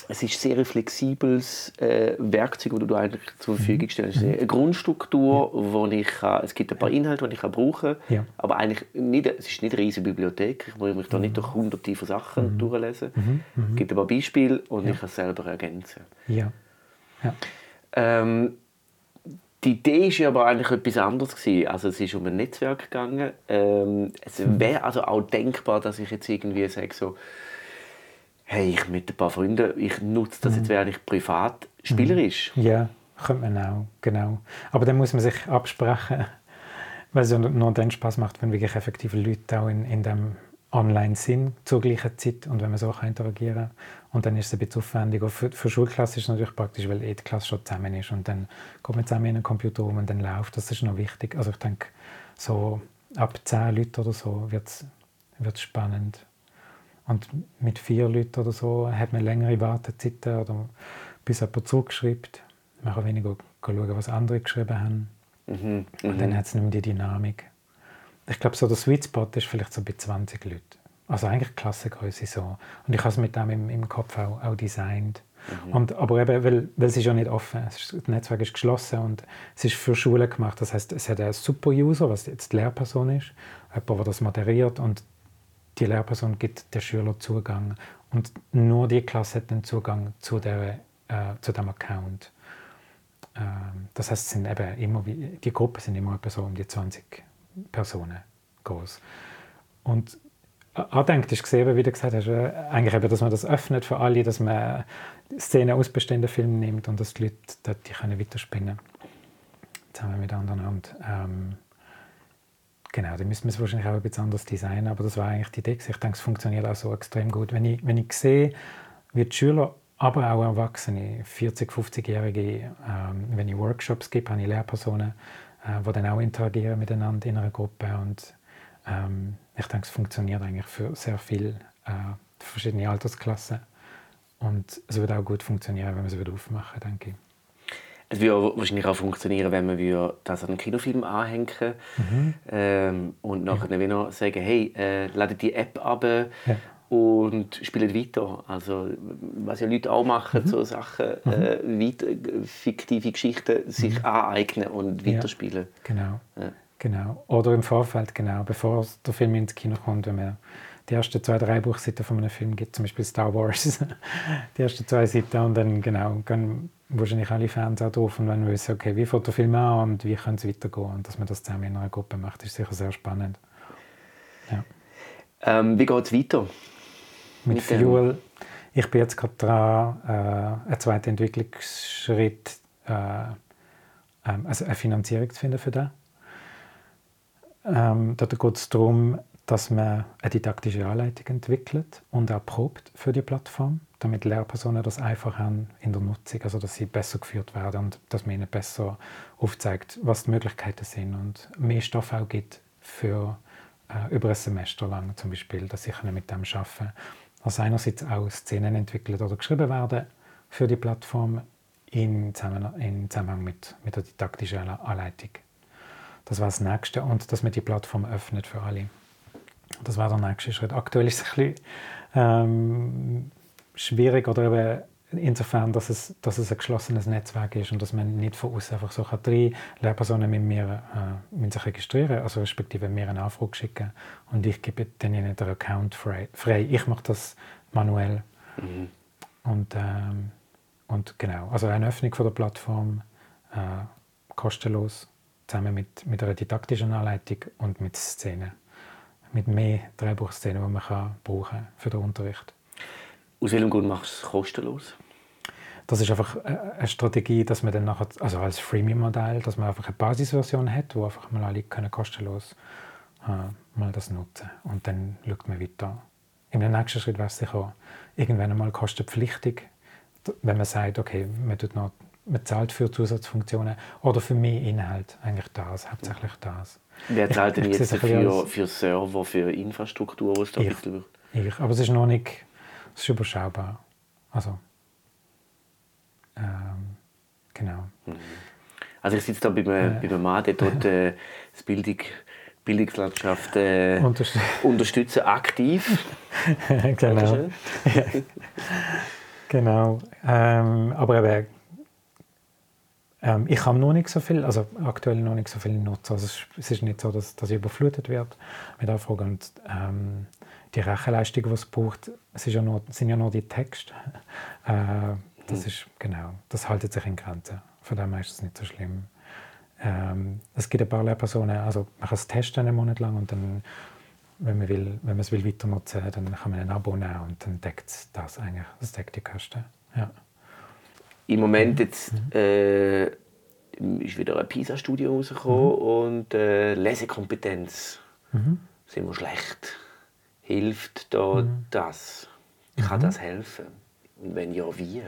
es ist sehr flexibles äh, Werkzeug, das du eigentlich zur Verfügung mhm. stellst. Mhm. Eine Grundstruktur, ja. wo ich kann, es gibt ein paar Inhalte, die ich kann brauchen kann, ja. aber eigentlich nicht, es ist nicht eine riesige Bibliothek. Ich muss mich da nicht mhm. durch hunderte von Sachen mhm. durchlesen. Mhm. Mhm. Es gibt ein paar Beispiele und ja. ich kann es selber ergänzen. Ja. ja. Ähm, die Idee war aber eigentlich etwas anderes. Gewesen. Also es ist um ein Netzwerk gegangen. Ähm, es wäre also auch denkbar, dass ich jetzt irgendwie sage, so, hey, ich mit ein paar Freunden, ich nutze das jetzt, mhm. während ich privat spielerisch. Mhm. Ja, könnte man auch, genau. Aber dann muss man sich absprechen, weil es ja nur dann Spaß macht, wenn wirklich effektive Leute auch in, in dem online sind zur gleichen Zeit und wenn man so kann interagieren und dann ist es ein bisschen aufwendig. für, für Schulklasse ist es natürlich praktisch, weil eh die Klasse schon zusammen ist und dann kommt man zusammen in einen Computer um und dann läuft. Das ist noch wichtig. Also ich denke, so ab zehn Leuten oder so wird es spannend. Und mit vier Leuten oder so hat man längere Wartezeiten oder bis jemand zurückschreibt. Man kann weniger schauen, was andere geschrieben haben. Mhm, und dann mhm. hat es nicht mehr die Dynamik. Ich glaube, so der Sweet Spot ist vielleicht so bei 20 Leuten. Also eigentlich Klassengröße so. Und ich habe es mit dem im, im Kopf auch, auch designt. Mhm. Und, aber eben, weil, weil es ist ja nicht offen. Ist, das Netzwerk ist geschlossen und es ist für Schulen gemacht. Das heißt, es hat einen Super-User, was jetzt die Lehrperson ist, jemand, der das moderiert und die Lehrperson gibt der Schüler Zugang und nur die Klasse hat den Zugang zu, der, äh, zu dem Account. Ähm, das heißt, sind eben immer, die Gruppen sind immer etwa so um die 20 Personen groß. Und andenkt ist gesehen, wie du gesagt hast, äh, eigentlich eben, dass man das öffnet für alle, dass man Szenen aus bestehenden Filmen nimmt und dass die Leute dort die können weiterspinnen zusammen mit anderen. Und, ähm, Genau, dann müssen wir es wahrscheinlich auch bisschen anders designen, aber das war eigentlich die Idee. Ich denke, es funktioniert auch so extrem gut. Wenn ich, wenn ich sehe, wie die Schüler, aber auch Erwachsene, 40-, 50-Jährige, ähm, wenn ich Workshops gebe, habe ich Lehrpersonen, äh, die dann auch interagieren miteinander in einer Gruppe und ähm, ich denke, es funktioniert eigentlich für sehr viele äh, verschiedene Altersklassen und es wird auch gut funktionieren, wenn wir es wieder aufmachen, denke ich. Es würde wahrscheinlich auch funktionieren, wenn wir das an einen Kinofilm anhängen mhm. ähm, und nachher ja. wieder sagen, hey, äh, ladet die App ab ja. und spielt weiter. Also was ja Leute auch machen, mhm. so Sachen, mhm. äh, weiter, fiktive Geschichten sich mhm. aneignen und weiterspielen. Ja. Genau. Ja. genau. Oder im Vorfeld, genau, bevor der Film ins Kino kommt, wenn man die ersten zwei, drei Buchseiten von einem Film gibt, zum Beispiel Star Wars, die ersten zwei Seiten und dann genau gehen wahrscheinlich alle Fans auch drauf und wenn wir wissen, okay, wie fängt der Film an und wie kann es weitergehen und dass man das zusammen in einer Gruppe macht, ist sicher sehr spannend. Ja. Ähm, wie geht es weiter? Mit, mit Fuel, ich bin jetzt gerade dran, äh, einen zweiten Entwicklungsschritt, äh, ähm, also eine Finanzierung zu finden für das. Ähm, da geht es darum, dass man eine didaktische Anleitung entwickelt und auch probt für die Plattform, damit Lehrpersonen das einfach haben in der Nutzung, also dass sie besser geführt werden und dass man ihnen besser aufzeigt, was die Möglichkeiten sind und mehr Stoff auch gibt für äh, über ein Semester lang zum Beispiel, dass sie mit dem arbeiten können. Also einerseits auch Szenen entwickelt oder geschrieben werden für die Plattform in Zusammenhang, mit, mit der didaktischen Anleitung. Das war das Nächste und dass man die Plattform öffnet für alle. Das war der nächste Schritt. Aktuell ist es ein bisschen ähm, schwierig oder eben insofern, dass es, dass es ein geschlossenes Netzwerk ist und dass man nicht von außen einfach so kann. Drei Lehrpersonen mit mir äh, sich registrieren, also respektive mir eine Anfrage schicken und ich gebe denen den Account frei. frei. Ich mache das manuell. Mhm. Und, ähm, und genau, also eine Öffnung von der Plattform, äh, kostenlos, zusammen mit, mit einer didaktischen Anleitung und mit Szenen mit mehr Drehbuchszenen, die man kann brauchen für den Unterricht. Aus welchem Grund machst du es kostenlos? Das ist einfach eine Strategie, dass man dann nachher, also als Freemium-Modell, dass man einfach eine Basisversion hat, wo einfach mal alle können kostenlos äh, mal das nutzen und dann schaut man weiter. Im nächsten Schritt wäre es sicher irgendwann einmal kostenpflichtig, wenn man sagt, okay, man, tut noch, man zahlt für Zusatzfunktionen oder für mehr Inhalt, eigentlich das, hauptsächlich das. Wer zahlt denn jetzt für, für Server, für Infrastruktur, was da ich, wird? Ich, aber es ist noch nicht, es ist überschaubar. Also, ähm, genau. Mhm. Also ich sitze da bei einem, äh, bei einem Mann, der dort äh, das Bildung, Bildungslandschaft äh, Unterst unterstützen, aktiv. genau. genau. Ähm, aber eben, ähm, ich habe noch nicht so viel, also aktuell noch nicht so viel nutzen. Also es, ist nicht so, dass, dass ich überflutet wird mit Anfragen. Und ähm, die Rechenleistung, die es braucht, es ja nur, sind ja nur die Texte. Äh, das mhm. ist, genau, das haltet sich in Grenzen. Von dem ist es nicht so schlimm. Ähm, es gibt ein paar Lehrpersonen, also man kann es testen einen Monat lang und dann, wenn man, will, wenn man es will weiter nutzen dann kann man ein Abo nehmen und dann deckt es das eigentlich, das deckt die Kosten. Ja. Im Moment jetzt mhm. äh, ist wieder ein PISA-Studie rausgekommen mhm. und äh, Lesekompetenz mhm. sind wir schlecht. Hilft da das? Kann das helfen? Und wenn ja, wie?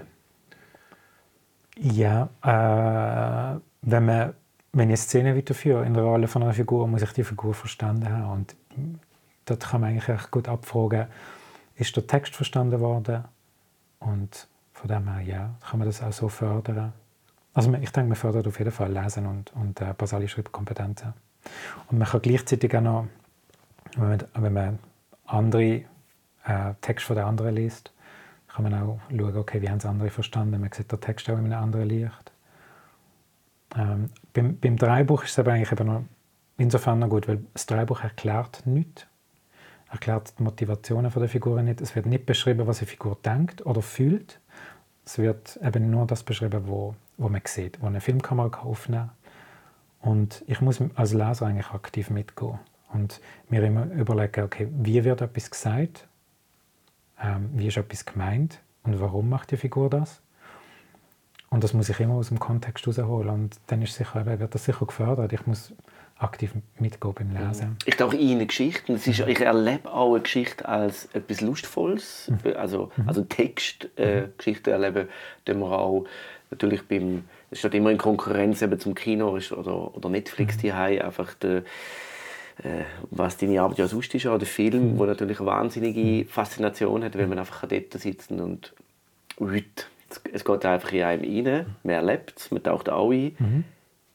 Ja, äh, wenn, man, wenn ich eine Szene weiterführe in der Rolle von einer Figur, muss ich die Figur verstanden haben. Und dort kann man eigentlich gut abfragen, ist der Text verstanden worden? Und von dem her, ja, kann man das auch so fördern. Also ich denke, man fördert auf jeden Fall Lesen und, und äh, basale Schreibkompetenzen. Und man kann gleichzeitig auch noch, wenn man, wenn man andere äh, Texte von den anderen liest, kann man auch schauen, okay, wie haben es andere verstanden. Man sieht den Text auch in einem anderen Licht. Ähm, beim, beim Dreibuch ist es aber eigentlich eben noch insofern noch gut, weil das Dreibuch erklärt nichts. Erklärt die Motivationen der Figuren nicht. Es wird nicht beschrieben, was eine Figur denkt oder fühlt, es wird eben nur das beschrieben, wo, wo man sieht, wo eine Filmkamera aufnehmen kann. Und ich muss als Leser eigentlich aktiv mitgehen und mir immer überlegen, okay, wie wird etwas gesagt, ähm, wie ist etwas gemeint und warum macht die Figur das? Und das muss ich immer aus dem Kontext herausholen. Und dann ist sicher, wird das sicher gefördert. Ich muss aktiv mitgehen beim Lesen. Mhm. Ich denke in Geschichten. Es ist, ich erlebe auch eine Geschichte als etwas Lustvolles. Mhm. Also, mhm. also Text, äh, Geschichten erleben wir auch natürlich beim es steht immer in Konkurrenz eben zum Kino oder, oder Netflix mhm. einfach der, äh, was deine Arbeit ja sonst ist, auch der Film, mhm. wo natürlich eine wahnsinnige mhm. Faszination hat, wenn man einfach dort sitzen und es geht einfach in einem rein, man erlebt es, man taucht auch ein. Mhm.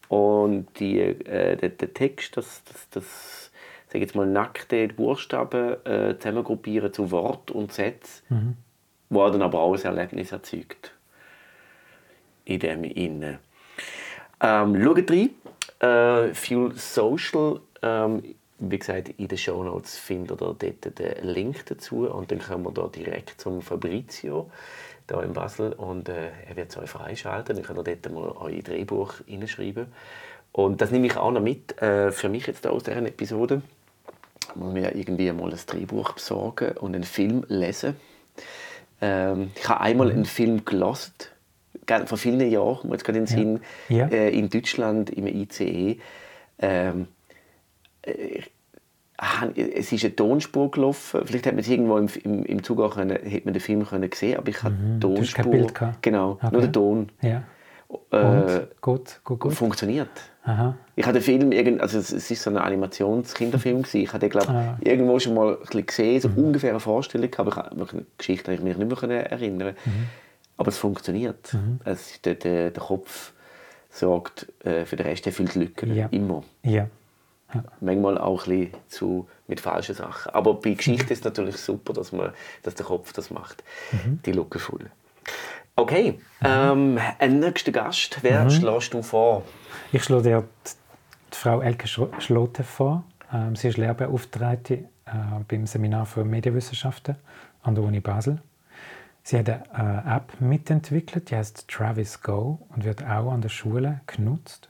Und die, äh, der, der, Text, das, das, das sag jetzt mal, nackte Buchstaben äh, zusammengruppieren zu Wort und Sätzen, mhm. wo dann aber auch ein Erlebnis erzeugt. In dem Innen. Ähm, schaut rein. Äh, Fuel Social. Ähm, wie gesagt, in den Shownotes findet ihr dort den Link dazu und dann kommen wir da direkt zum Fabrizio hier in Basel und äh, er wird es euch freischalten. Dann könnt ihr dort mal euer Drehbuch hineinschreiben. Und das nehme ich auch noch mit äh, für mich jetzt aus dieser Episode. Muss mir irgendwie mal ein Drehbuch besorgen und einen Film lesen. Ähm, ich habe einmal einen Film gelesen, vor vielen Jahren, jetzt gerade in Sinn, Ja. Äh, in Deutschland im ICE. Ähm, äh, han- es ist eine Tonspur gelaufen. Vielleicht hat man es irgendwo im, im, im Zug auch können, hätte man den Film können sehen, aber ich habe Mhm. Du hast kein Tonspur. Bild gehabt? Genau, Okay. nur der Ton. Ja. Äh, gut, gut, gut. funktioniert. Aha. Ich habe den Film, also es es ist so ein Animationskinderfilm gewesen. Ich habe den, glaube Ah. irgendwo schon mal ein bisschen gesehen, so ungefähr eine Vorstellung, aber ich habe mich die Geschichte eigentlich nicht mehr erinnern. Aber es funktioniert. Es ist der, der, der Kopf sorgt äh, für den Rest, der füllt Lücken. Ja. Immer. Ja. Manchmal auch ein bisschen zu, mit falschen Sachen. Aber bei Geschichte ist es natürlich super, dass, man, dass der Kopf das macht. Die Lücken füllen. Okay, ähm, ein nächster Gast. Wer schlägst du vor? Ich schlage dir die, Frau Elke Schlote vor. Ähm, sie ist Lehrbeauftragte äh, beim Seminar für Medienwissenschaften an der Uni Basel. Sie hat eine äh, App mitentwickelt, die heißt Travis Go und wird auch an der Schule genutzt.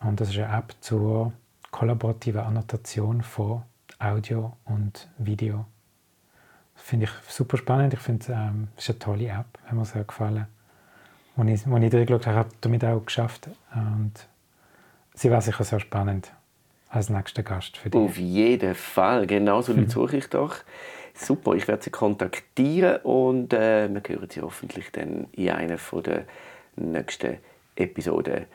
Und das ist eine App zur kollaborativen Annotation von Audio und Video. Das finde ich super spannend. Ich finde, ähm, es ist eine tolle App, hat mir sehr gefallen. Als ich, als ich reingeschaut habe, habe ich damit auch geschafft. Und sie war sicher sehr spannend als nächster Gast für dich. Auf jeden Fall, genau so die suche ich doch. Super, ich werde sie kontaktieren und äh, wir hören sie hoffentlich dann in einer der nächsten Episoden.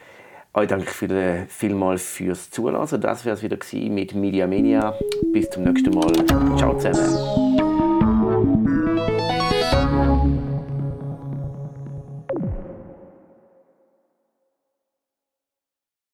Euch danke viel, vielmals fürs Zuhören. Das wäre es wieder mit Media Mania. Bis zum nächsten Mal. Ciao zusammen.